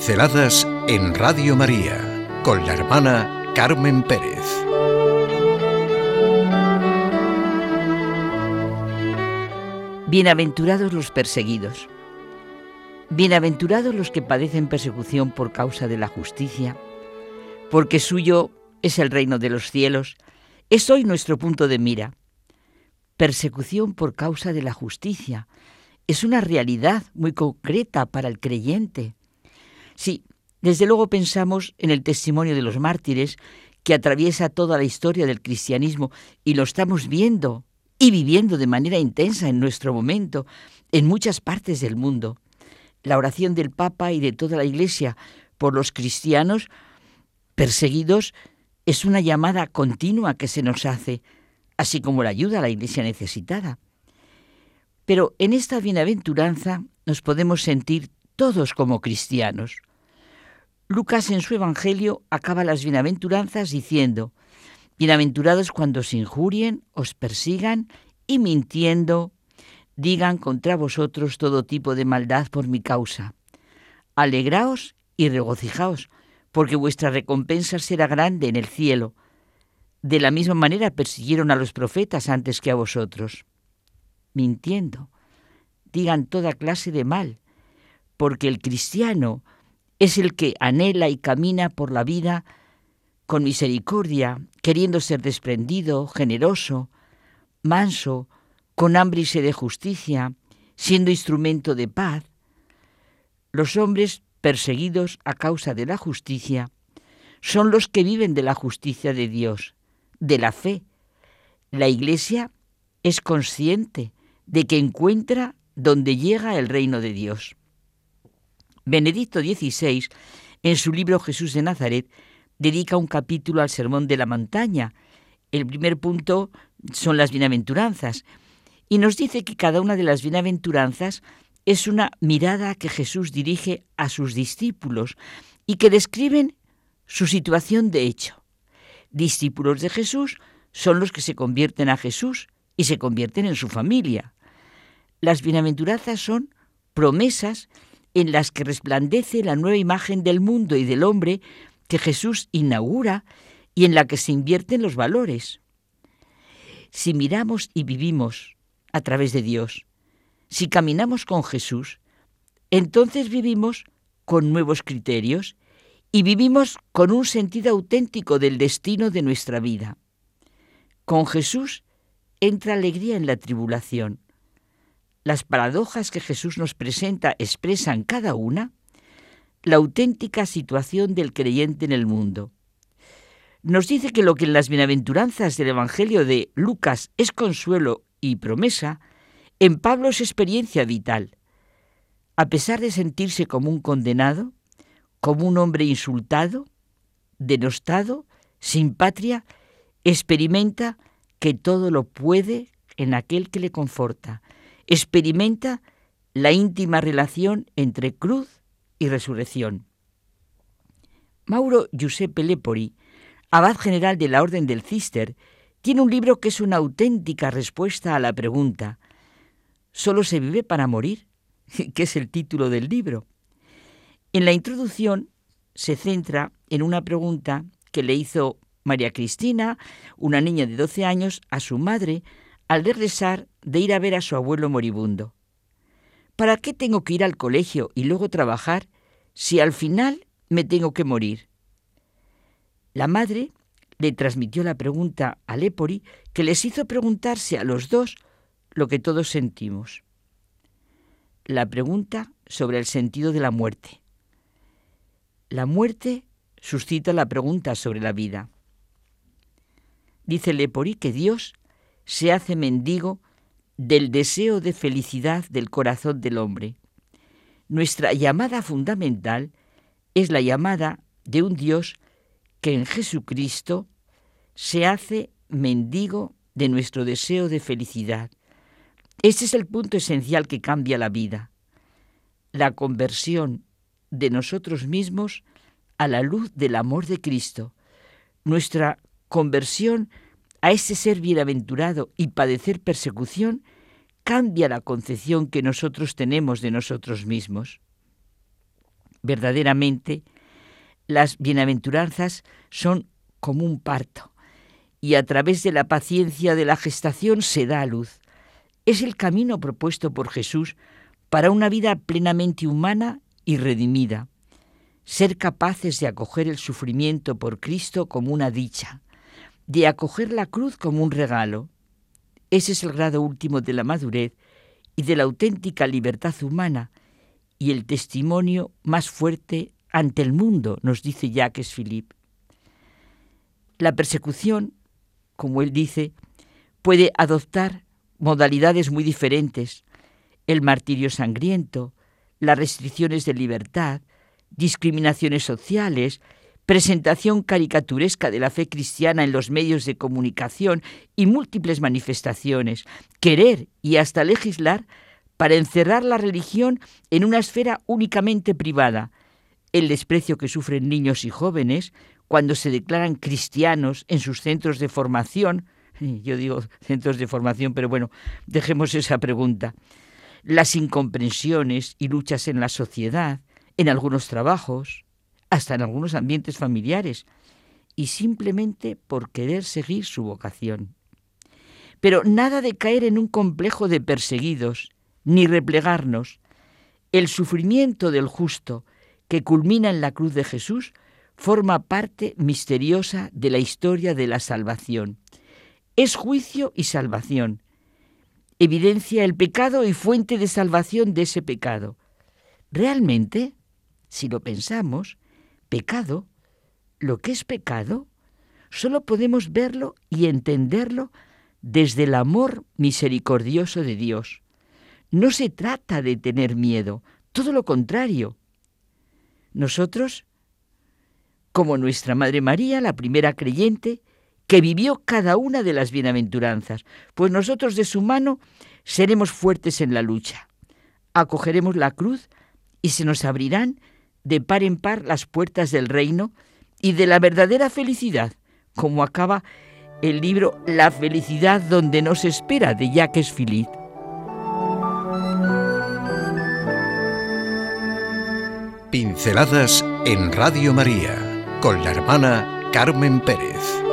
Pinceladas en Radio María con la hermana Carmen Pérez. Bienaventurados los perseguidos. Bienaventurados los que padecen persecución por causa de la justicia, porque suyo es el reino de los cielos. Es hoy nuestro punto de mira. Persecución por causa de la justicia es una realidad muy concreta para el creyente. Sí, desde luego pensamos en el testimonio de los mártires que atraviesa toda la historia del cristianismo y lo estamos viendo y viviendo de manera intensa en nuestro momento en muchas partes del mundo. La oración del Papa y de toda la Iglesia por los cristianos perseguidos es una llamada continua que se nos hace, así como la ayuda a la Iglesia necesitada. Pero en esta bienaventuranza nos podemos sentir todos como cristianos. Lucas en su Evangelio acaba las bienaventuranzas diciendo, Bienaventurados cuando os injurien, os persigan y mintiendo, digan contra vosotros todo tipo de maldad por mi causa. Alegraos y regocijaos, porque vuestra recompensa será grande en el cielo. De la misma manera persiguieron a los profetas antes que a vosotros. Mintiendo, digan toda clase de mal, porque el cristiano es el que anhela y camina por la vida con misericordia, queriendo ser desprendido, generoso, manso, con hambre y sed de justicia, siendo instrumento de paz. Los hombres perseguidos a causa de la justicia son los que viven de la justicia de Dios, de la fe. La Iglesia es consciente de que encuentra donde llega el reino de Dios. Benedicto XVI, en su libro Jesús de Nazaret, dedica un capítulo al Sermón de la Montaña. El primer punto son las bienaventuranzas y nos dice que cada una de las bienaventuranzas es una mirada que Jesús dirige a sus discípulos y que describen su situación de hecho. Discípulos de Jesús son los que se convierten a Jesús y se convierten en su familia. Las bienaventuranzas son promesas en las que resplandece la nueva imagen del mundo y del hombre que Jesús inaugura y en la que se invierten los valores. Si miramos y vivimos a través de Dios, si caminamos con Jesús, entonces vivimos con nuevos criterios y vivimos con un sentido auténtico del destino de nuestra vida. Con Jesús entra alegría en la tribulación las paradojas que Jesús nos presenta expresan cada una la auténtica situación del creyente en el mundo. Nos dice que lo que en las bienaventuranzas del Evangelio de Lucas es consuelo y promesa, en Pablo es experiencia vital. A pesar de sentirse como un condenado, como un hombre insultado, denostado, sin patria, experimenta que todo lo puede en aquel que le conforta, experimenta la íntima relación entre cruz y resurrección. Mauro Giuseppe Lepori, abad general de la Orden del Cister, tiene un libro que es una auténtica respuesta a la pregunta ¿Solo se vive para morir? que es el título del libro. En la introducción se centra en una pregunta que le hizo María Cristina, una niña de 12 años, a su madre al regresar de ir a ver a su abuelo moribundo. ¿Para qué tengo que ir al colegio y luego trabajar si al final me tengo que morir? La madre le transmitió la pregunta a Lepori que les hizo preguntarse a los dos lo que todos sentimos. La pregunta sobre el sentido de la muerte. La muerte suscita la pregunta sobre la vida. Dice Lepori que Dios se hace mendigo del deseo de felicidad del corazón del hombre. Nuestra llamada fundamental es la llamada de un Dios que en Jesucristo se hace mendigo de nuestro deseo de felicidad. Este es el punto esencial que cambia la vida, la conversión de nosotros mismos a la luz del amor de Cristo, nuestra conversión a ese ser bienaventurado y padecer persecución cambia la concepción que nosotros tenemos de nosotros mismos. Verdaderamente, las bienaventuranzas son como un parto y a través de la paciencia de la gestación se da a luz. Es el camino propuesto por Jesús para una vida plenamente humana y redimida. Ser capaces de acoger el sufrimiento por Cristo como una dicha, de acoger la cruz como un regalo. Ese es el grado último de la madurez y de la auténtica libertad humana y el testimonio más fuerte ante el mundo, nos dice Jacques Philippe. La persecución, como él dice, puede adoptar modalidades muy diferentes, el martirio sangriento, las restricciones de libertad, discriminaciones sociales, presentación caricaturesca de la fe cristiana en los medios de comunicación y múltiples manifestaciones, querer y hasta legislar para encerrar la religión en una esfera únicamente privada, el desprecio que sufren niños y jóvenes cuando se declaran cristianos en sus centros de formación, yo digo centros de formación, pero bueno, dejemos esa pregunta, las incomprensiones y luchas en la sociedad, en algunos trabajos, hasta en algunos ambientes familiares, y simplemente por querer seguir su vocación. Pero nada de caer en un complejo de perseguidos, ni replegarnos. El sufrimiento del justo, que culmina en la cruz de Jesús, forma parte misteriosa de la historia de la salvación. Es juicio y salvación. Evidencia el pecado y fuente de salvación de ese pecado. Realmente, si lo pensamos, pecado, lo que es pecado, solo podemos verlo y entenderlo desde el amor misericordioso de Dios. No se trata de tener miedo, todo lo contrario. Nosotros, como nuestra Madre María, la primera creyente, que vivió cada una de las bienaventuranzas, pues nosotros de su mano seremos fuertes en la lucha. Acogeremos la cruz y se nos abrirán de par en par las puertas del reino y de la verdadera felicidad, como acaba el libro La felicidad donde nos espera de Jacques Philippe. Pinceladas en Radio María con la hermana Carmen Pérez.